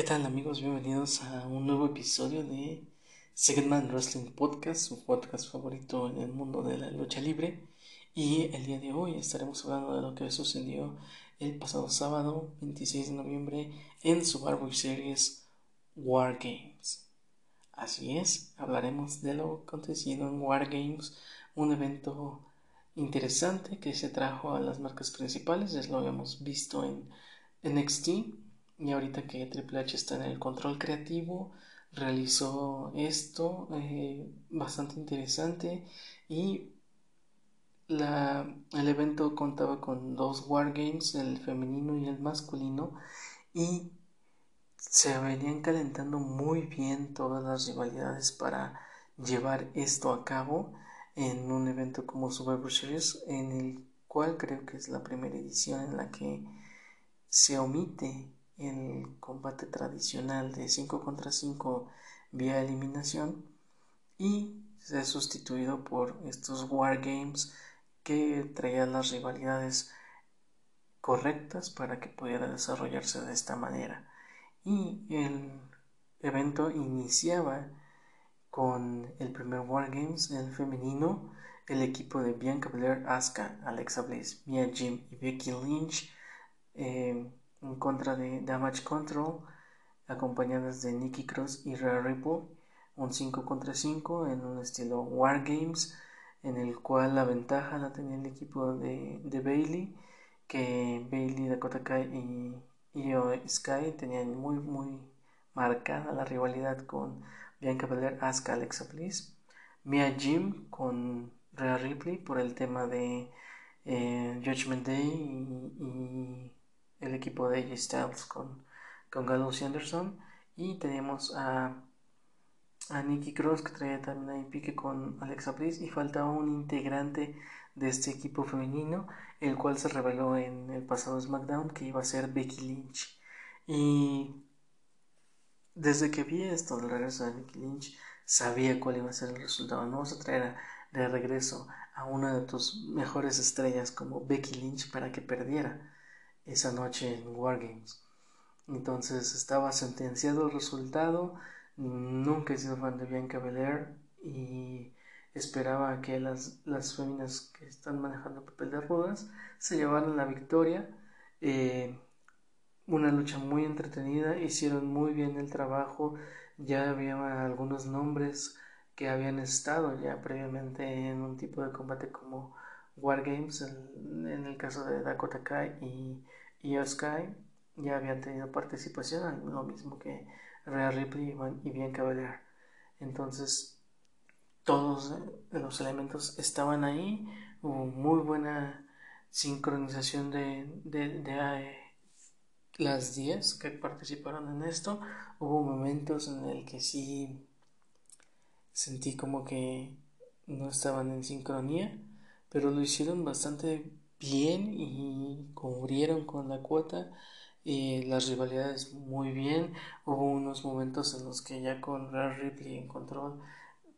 ¿Qué tal amigos? Bienvenidos a un nuevo episodio de Man Wrestling Podcast, su podcast favorito en el mundo de la lucha libre. Y el día de hoy estaremos hablando de lo que sucedió el pasado sábado 26 de noviembre en Survivor Series War Games. Así es, hablaremos de lo acontecido en War Games, un evento interesante que se trajo a las marcas principales, ya lo habíamos visto en NXT y ahorita que Triple H está en el control creativo, realizó esto eh, bastante interesante. Y la, el evento contaba con dos wargames, el femenino y el masculino, y se venían calentando muy bien todas las rivalidades para llevar esto a cabo en un evento como Survivor Series, en el cual creo que es la primera edición en la que se omite el combate tradicional de 5 contra 5 vía eliminación y se ha sustituido por estos wargames que traían las rivalidades correctas para que pudiera desarrollarse de esta manera. Y el evento iniciaba con el primer Wargames el femenino el equipo de Bianca Belair, Asuka, Alexa Bliss, Mia Jim y Becky Lynch eh, en contra de Damage Control, acompañadas de Nikki Cross y Rhea Ripley, un 5 contra 5 en un estilo Wargames, en el cual la ventaja la tenía el equipo de, de Bailey, que Bailey, Dakota Kai y, y Sky tenían muy, muy marcada la rivalidad con Bianca Belair, Asuka, Alexa Bliss, Mia Jim con Rhea Ripley por el tema de eh, Judgment Day y el equipo de AJ Styles con, con Gallows Anderson. Y tenemos a, a Nikki Cross que traía también ahí pique con Alexa Bliss. Y faltaba un integrante de este equipo femenino, el cual se reveló en el pasado SmackDown que iba a ser Becky Lynch. Y desde que vi esto del regreso de Becky Lynch, sabía cuál iba a ser el resultado. No vas a traer de regreso a una de tus mejores estrellas como Becky Lynch para que perdiera esa noche en Wargames. Entonces estaba sentenciado el resultado. Nunca he sido fan de Bianca Belair y esperaba que las, las féminas que están manejando papel de ruedas se llevaran la victoria. Eh, una lucha muy entretenida, hicieron muy bien el trabajo, ya había algunos nombres que habían estado ya previamente en un tipo de combate como Wargames, en, en el caso de Dakota Kai y y Sky ya habían tenido participación, lo mismo que Rhea Ripley y Bianca Belair. Entonces, todos los elementos estaban ahí, hubo muy buena sincronización de, de, eh, las 10 que participaron en esto. Hubo momentos en el que sí sentí como que no estaban en sincronía, pero lo hicieron bastante bien y cubrieron con la cuota y las rivalidades muy bien. Hubo unos momentos en los que ya con Rare Ripley en control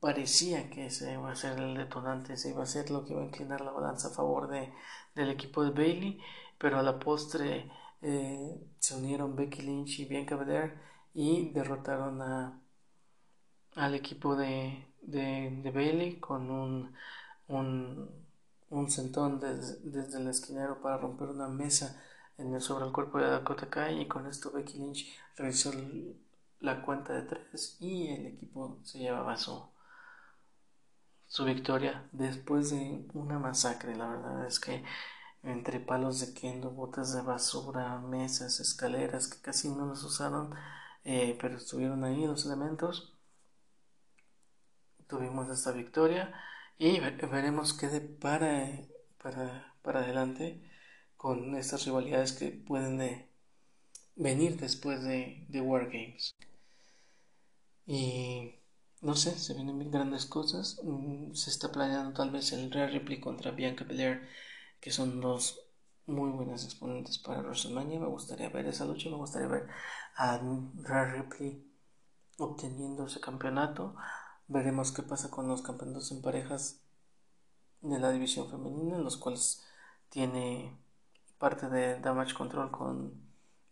parecía que ese iba a ser el detonante, ese iba a ser lo que iba a inclinar la balanza a favor de, del equipo de Bailey, pero a la postre eh, se unieron Becky Lynch y Bianca Belair y derrotaron a, al equipo de, de, de Bailey con un, un un sentón desde, el esquinero para romper una mesa en el, sobre el cuerpo de Dakota Kai y con esto Becky Lynch realizó la cuenta de tres y el equipo se llevaba su, su victoria después de una masacre. La verdad es que entre palos de kendo, botas de basura, mesas, escaleras que casi no los usaron, eh, pero estuvieron ahí los elementos. Tuvimos esta victoria y veremos qué depara para, para adelante con estas rivalidades que pueden de venir después de, de Wargames. Y no sé, se vienen bien grandes cosas. Mm, se está planeando tal vez el Rare Ripley contra Bianca Belair, que son dos muy buenas exponentes para WrestleMania. Me gustaría ver esa lucha, me gustaría ver a Rare Ripley obteniendo ese campeonato. Veremos qué pasa con los campeonatos en parejas de la división femenina, en los cuales tiene parte de Damage Control con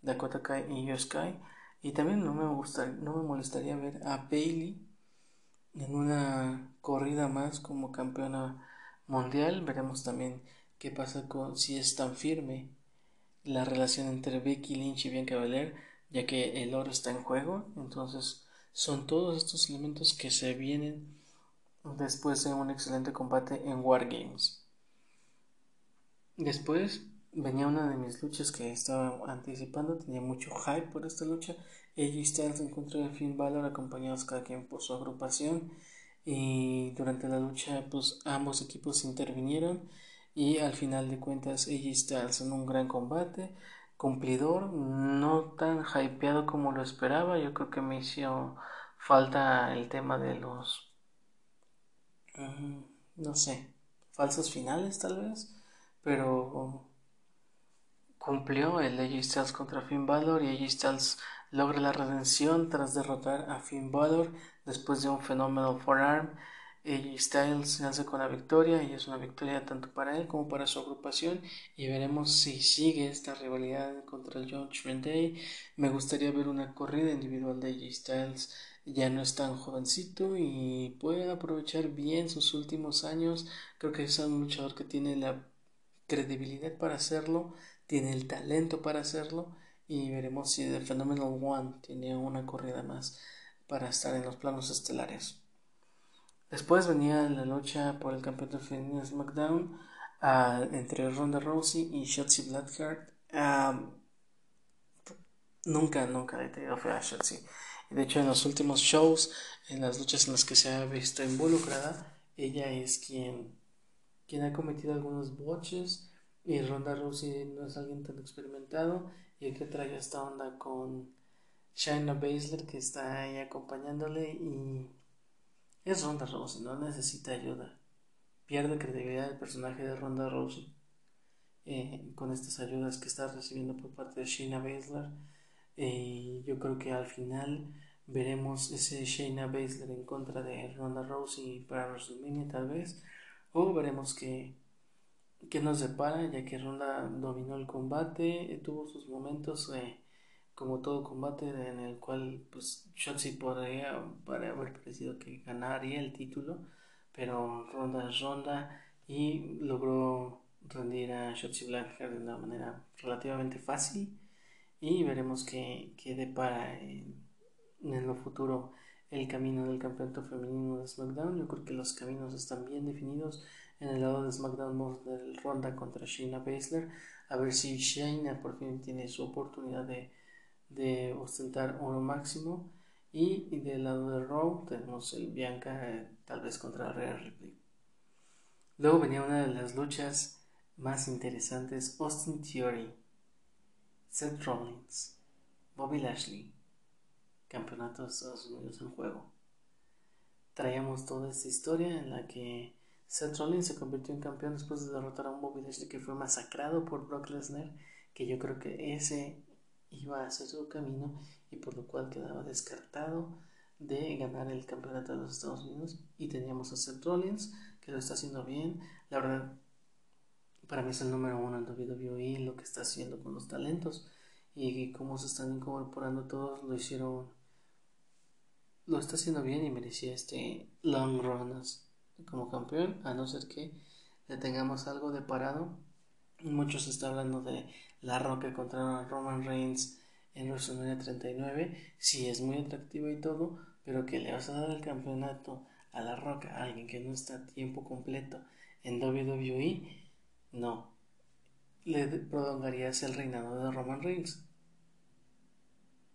Dakota Kai y Io Sky. Y también no me, gusta, no me molestaría ver a Bailey en una corrida más como campeona mundial. Veremos también qué pasa con si es tan firme la relación entre Becky Lynch y Bianca Belair, ya que el oro está en juego. Entonces, son todos estos elementos que se vienen después de un excelente combate en Wargames. Después venía una de mis luchas que estaba anticipando, tenía mucho hype por esta lucha. AJ Styles en contra de Finn Balor, acompañados cada quien por su agrupación. Y durante la lucha, pues ambos equipos intervinieron. Y al final de cuentas, AJ Styles en un gran combate, cumplidor, no tan hypeado como lo esperaba. Yo creo que me hizo falta el tema de los. Mm, no sé, falsos finales tal vez. Pero cumplió el AJ Styles contra Finn Balor y AJ Styles logra la redención tras derrotar a Finn Balor después de un fenómeno forearm. AJ Styles se hace con la victoria y es una victoria tanto para él como para su agrupación y veremos si sigue esta rivalidad contra el Judgment Day. Me gustaría ver una corrida individual de AJ Styles. Ya no es tan jovencito y puede aprovechar bien sus últimos años. Creo que es un luchador que tiene la credibilidad para hacerlo tiene el talento para hacerlo y veremos si The Phenomenal One tiene una corrida más para estar en los planos estelares. Después venía la lucha por el campeonato femenino de SmackDown entre Ronda Rousey y Shotzi Blackheart. nunca, nunca he tenido fe a Shotzi. De hecho, en los últimos shows, en las luchas en las que se ha visto involucrada, ella es quien, quien ha cometido algunos botches y Ronda Rousey no es alguien tan experimentado y el que trae esta onda con Shayna Baszler que está ahí acompañándole y es Ronda Rousey, no necesita ayuda. Pierde credibilidad el personaje de Ronda Rousey eh, con estas ayudas que está recibiendo por parte de Shayna Baszler. Eh, yo creo que al final veremos ese Shayna Baszler en contra de Ronda Rousey para WrestleMania tal vez o veremos que que nos separa, ya que Ronda dominó el combate, tuvo sus momentos eh, como todo combate en el cual pues Shotzi podría, podría haber parecido que ganaría el título, pero Ronda es Ronda y logró rendir a Shotzi Blackheart de una manera relativamente fácil y veremos qué, qué depara en, en lo futuro el camino del campeonato femenino de SmackDown. Yo creo que los caminos están bien definidos en el lado de SmackDown del Ronda contra Shayna Baszler. A ver si Shayna por fin tiene su oportunidad de, de ostentar oro máximo. Y, del lado de Raw tenemos el Bianca eh, tal vez contra Rhea Ripley. Luego venía una de las luchas más interesantes, Austin Theory, Seth Rollins, Bobby Lashley, campeonato de Estados Unidos en juego. Traíamos toda esta historia en la que Seth Rollins se convirtió en campeón después de derrotar a un Bobby Lashley que fue masacrado por Brock Lesnar, que yo creo que ese iba a ser su camino y por lo cual quedaba descartado de ganar el campeonato de los Estados Unidos y teníamos a Seth Rollins que lo está haciendo bien la verdad para mí es el número uno en WWE lo que está haciendo con los talentos y cómo se están incorporando todos lo hicieron lo está haciendo bien y merecía este long run como campeón, a no ser que le tengamos algo de parado. Muchos están hablando de La Roca contra Roman Reigns en WrestleMania 39. Sí, es muy atractivo y todo, pero que le vas a dar el campeonato a La Roca, a alguien que no está a tiempo completo en WWE, no. Le prolongarías el reinado de Roman Reigns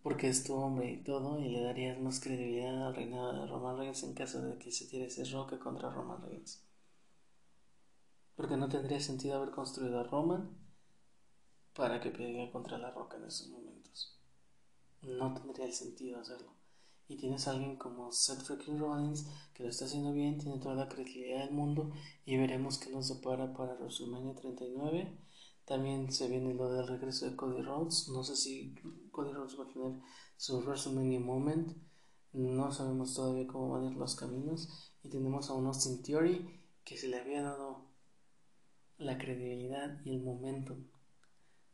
porque es tu hombre y todo, y le darías más credibilidad al reinado de Roman Reigns en caso de que se tire ese roque contra Roman Reigns. Porque no tendría sentido haber construido a Roman para que pegue contra la roca en esos momentos. No tendría el sentido hacerlo. Y tienes a alguien como Seth freaking Rollins que lo está haciendo bien, tiene toda la credibilidad del mundo y veremos qué nos depara para WrestleMania 39 también se viene lo del regreso de Cody Rhodes. No sé si Cody Rhodes va a tener su WrestleMania Moment. No sabemos todavía cómo van a ir los caminos. Y tenemos a un Austin Theory que se le había dado la credibilidad y el momento.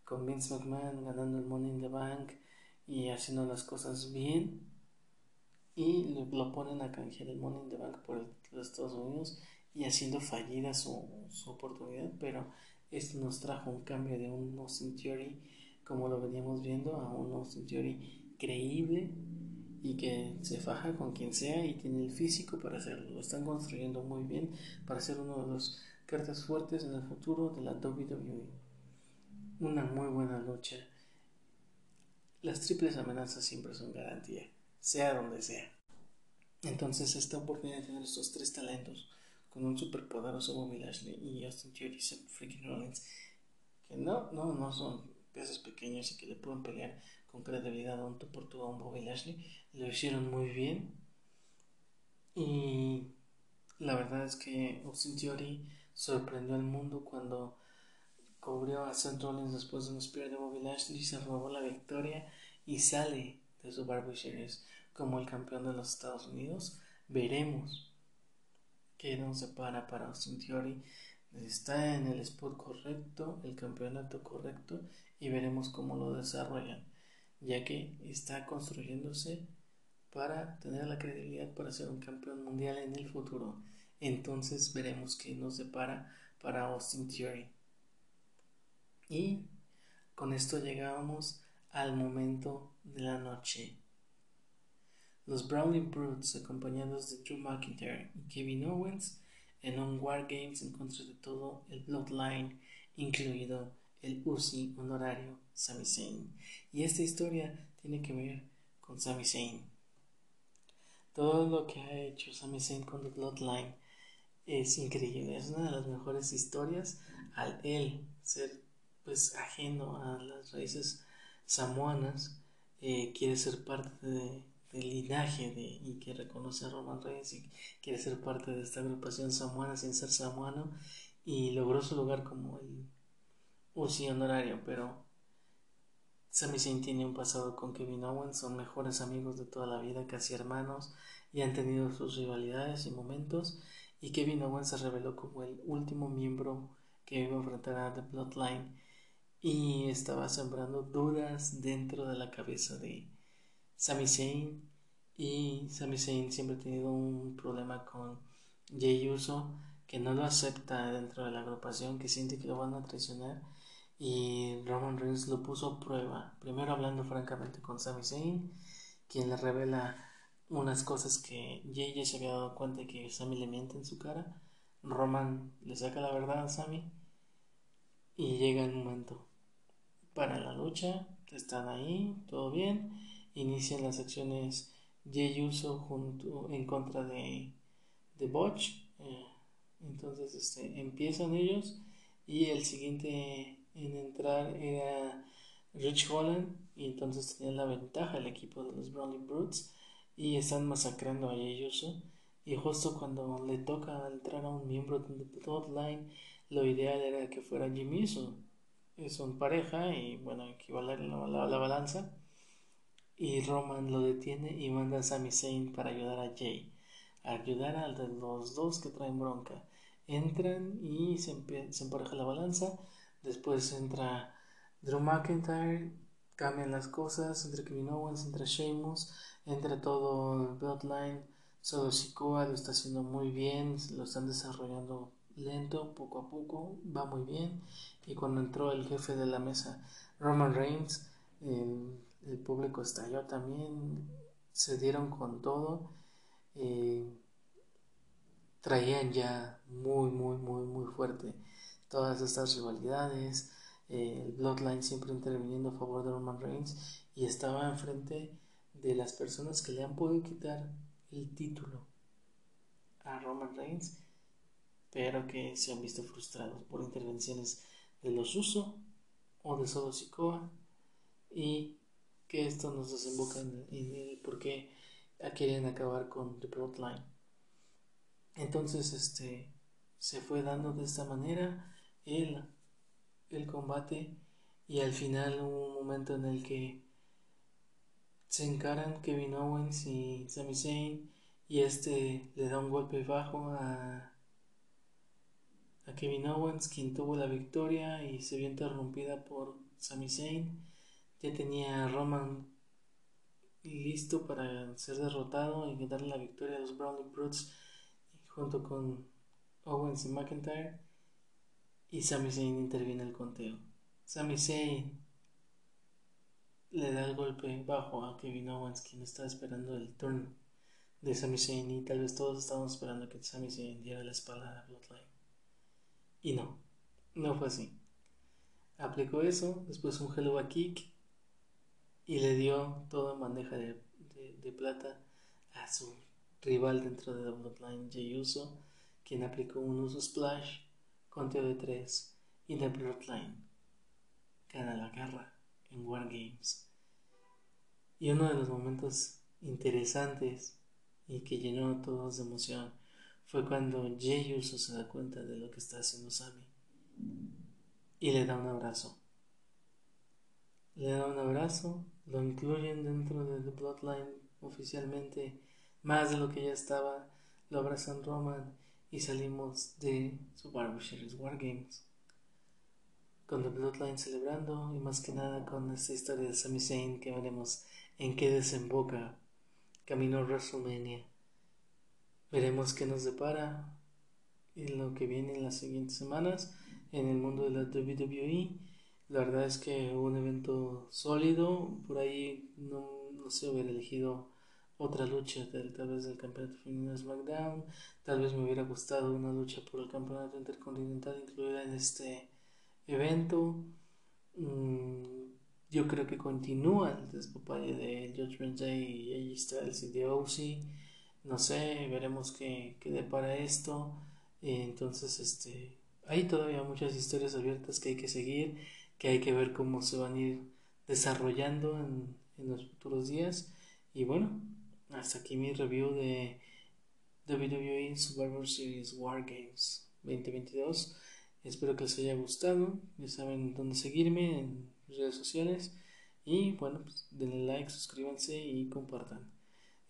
Con Vince McMahon ganando el Money in the Bank y haciendo las cosas bien y lo ponen a canjear el Money in the Bank por los Estados Unidos y haciendo fallida su, su, oportunidad, pero esto nos trajo un cambio de un Austin Theory como lo veníamos viendo a un Austin Theory creíble y que se faja con quien sea y tiene el físico para hacerlo. Lo están construyendo muy bien para ser uno de los cartas fuertes en el futuro de la WWE. Una muy buena lucha. Las triples amenazas siempre son garantía, sea donde sea. Entonces esta oportunidad de tener estos tres talentos con un superpoderoso Bobby Lashley y Austin Theory y freaking Rollins que no, no, no son pesos pequeños y que le pueden pelear con credibilidad a un tú por a un Bobby Lashley lo hicieron muy bien y la verdad es que Austin Theory sorprendió al mundo cuando cubrió a Seth después de un spear de Bobby Lashley, se robó la victoria y sale de su Barbie Series como el campeón de los Estados Unidos. Veremos qué nos separa para Austin Theory. Está en el spot correcto, el campeonato correcto y veremos cómo lo desarrollan, ya que está construyéndose para tener la credibilidad para ser un campeón mundial en el futuro. Entonces veremos qué nos separa para Austin Theory. Y con esto llegamos al momento de la noche. Los Brownie Brutes, acompañados de Drew McIntyre y Kevin Owens, en un War Games en contra de todo el Bloodline, incluido el Uzi honorario Sami Zayn. Y esta historia tiene que ver con Sami Zayn. Todo lo que ha hecho Sami Zayn con The Bloodline es increíble, es una de las mejores historias al él ser pues ajeno a las raíces samoanas, eh, quiere ser parte de, del linaje de, y que reconoce a Roman Reigns y quiere ser parte de esta agrupación samoana sin ser samoano y logró su lugar como el UCI honorario, pero Sami Zayn tiene un pasado con Kevin Owens, son mejores amigos de toda la vida, casi hermanos, y han tenido sus rivalidades y momentos, y Kevin Owens se reveló como el último miembro que iba a enfrentar a The Bloodline. Y estaba sembrando dudas dentro de la cabeza de Sami Zayn. Y Sami Zayn siempre ha tenido un problema con Jey Uso que no lo acepta dentro de la agrupación que siente que lo van a traicionar. Y Roman Reigns lo puso a prueba. Primero hablando francamente con Sami Zayn quien le revela unas cosas que Jay ya se había dado cuenta de que Sammy le miente en su cara. Roman le saca la verdad a Sammy y llega el momento para la lucha. Están ahí, todo bien. Inician las acciones Jay Uso junto, en contra de, de Botch. Eh, entonces este, empiezan ellos y el siguiente en entrar era Rich Holland y entonces tenía la ventaja el equipo de los Brownie Brutes y están masacrando a ellos. Y justo cuando le toca entrar a un miembro de Bloodline, lo ideal era que fuera Jimmy Son pareja y bueno, equivale la, la, la, balanza. Y Roman lo detiene y manda a Sami Zayn para ayudar a Jay. Ayudar a los dos que traen bronca. Entran y se, se empareja la balanza. Después entra Drew McIntyre. Cambian las cosas entre Kevin Owens, entre Sheamus entre todo el Bloodline, solo Sikoa lo está haciendo muy bien, lo están desarrollando lento, poco a poco, va muy bien. Y cuando entró el jefe de la mesa, Roman Reigns, el público estalló también, se dieron con todo. Eh, traían ya muy, muy, muy, muy fuerte todas estas rivalidades. Eh, el Bloodline siempre interviniendo a favor de Roman Reigns y estaba enfrente de las personas que le han podido quitar el título a Roman Reigns, pero que se han visto frustrados por intervenciones de los Uso o de Solo Sikoa y que esto nos desemboca en, el por qué quieren acabar con The Bloodline. Entonces, este se fue dando de esta manera el, el combate y al final hubo un momento en el que se encaran Kevin Owens y Sami Zayn y este le da un golpe bajo a, Kevin Owens quien tuvo la victoria y se vio interrumpida por Sami Zayn ya tenía a Roman listo para ser derrotado y darle la victoria a los Browning Brutes junto con Owens y McIntyre. Y Sami Zayn interviene el conteo. Sami Zayn le da el golpe bajo a Kevin Owens, quien está esperando el turno de Sami Zayn. Y tal vez todos estábamos esperando que Sami Zayn diera la espalda a Bloodline. Y no, no fue así. Aplicó eso, después un Hello Kick y le dio toda bandeja de, plata a su rival dentro de Bloodline, Jey Uso, quien aplicó un uso splash, conteo de 3 y The Bloodline gana la guerra en Wargames. Y uno de los momentos interesantes y que llenó a todos de emoción fue cuando Jey Uso se da cuenta de lo que está haciendo Sammy y le da un abrazo. Le da un abrazo lo incluyen dentro de The Bloodline oficialmente, más de lo que ya estaba, lo abrazan Roman y salimos de Survivor Series Wargames. Con The Bloodline celebrando y más que nada con esta historia de Sami Zayn que veremos en qué desemboca camino a WrestleMania. Veremos qué nos depara en lo que viene en las siguientes semanas en el mundo de la WWE la verdad es que un evento sólido. Por ahí no, no sé, hubiera elegido otra lucha tal vez del campeonato femenino SmackDown. Tal vez me hubiera gustado una lucha por el campeonato intercontinental incluida en este evento. Mm, yo creo que continúa el despapalle de Judgment Day y AJ Styles y de OC. No sé, veremos qué, qué depara esto. entonces, este, hay todavía muchas historias abiertas que hay que seguir que hay que ver cómo se van a ir desarrollando en, los futuros días. Y bueno, hasta aquí mi review de WWE Survivor Series War Games 2022. Espero que les haya gustado. Ya saben dónde seguirme en redes sociales. Y bueno, pues denle like, suscríbanse y compartan.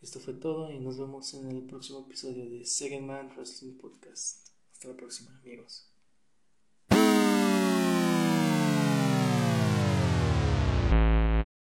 Esto fue todo y nos vemos en el próximo episodio de Second Man Wrestling Podcast. Hasta la próxima, amigos.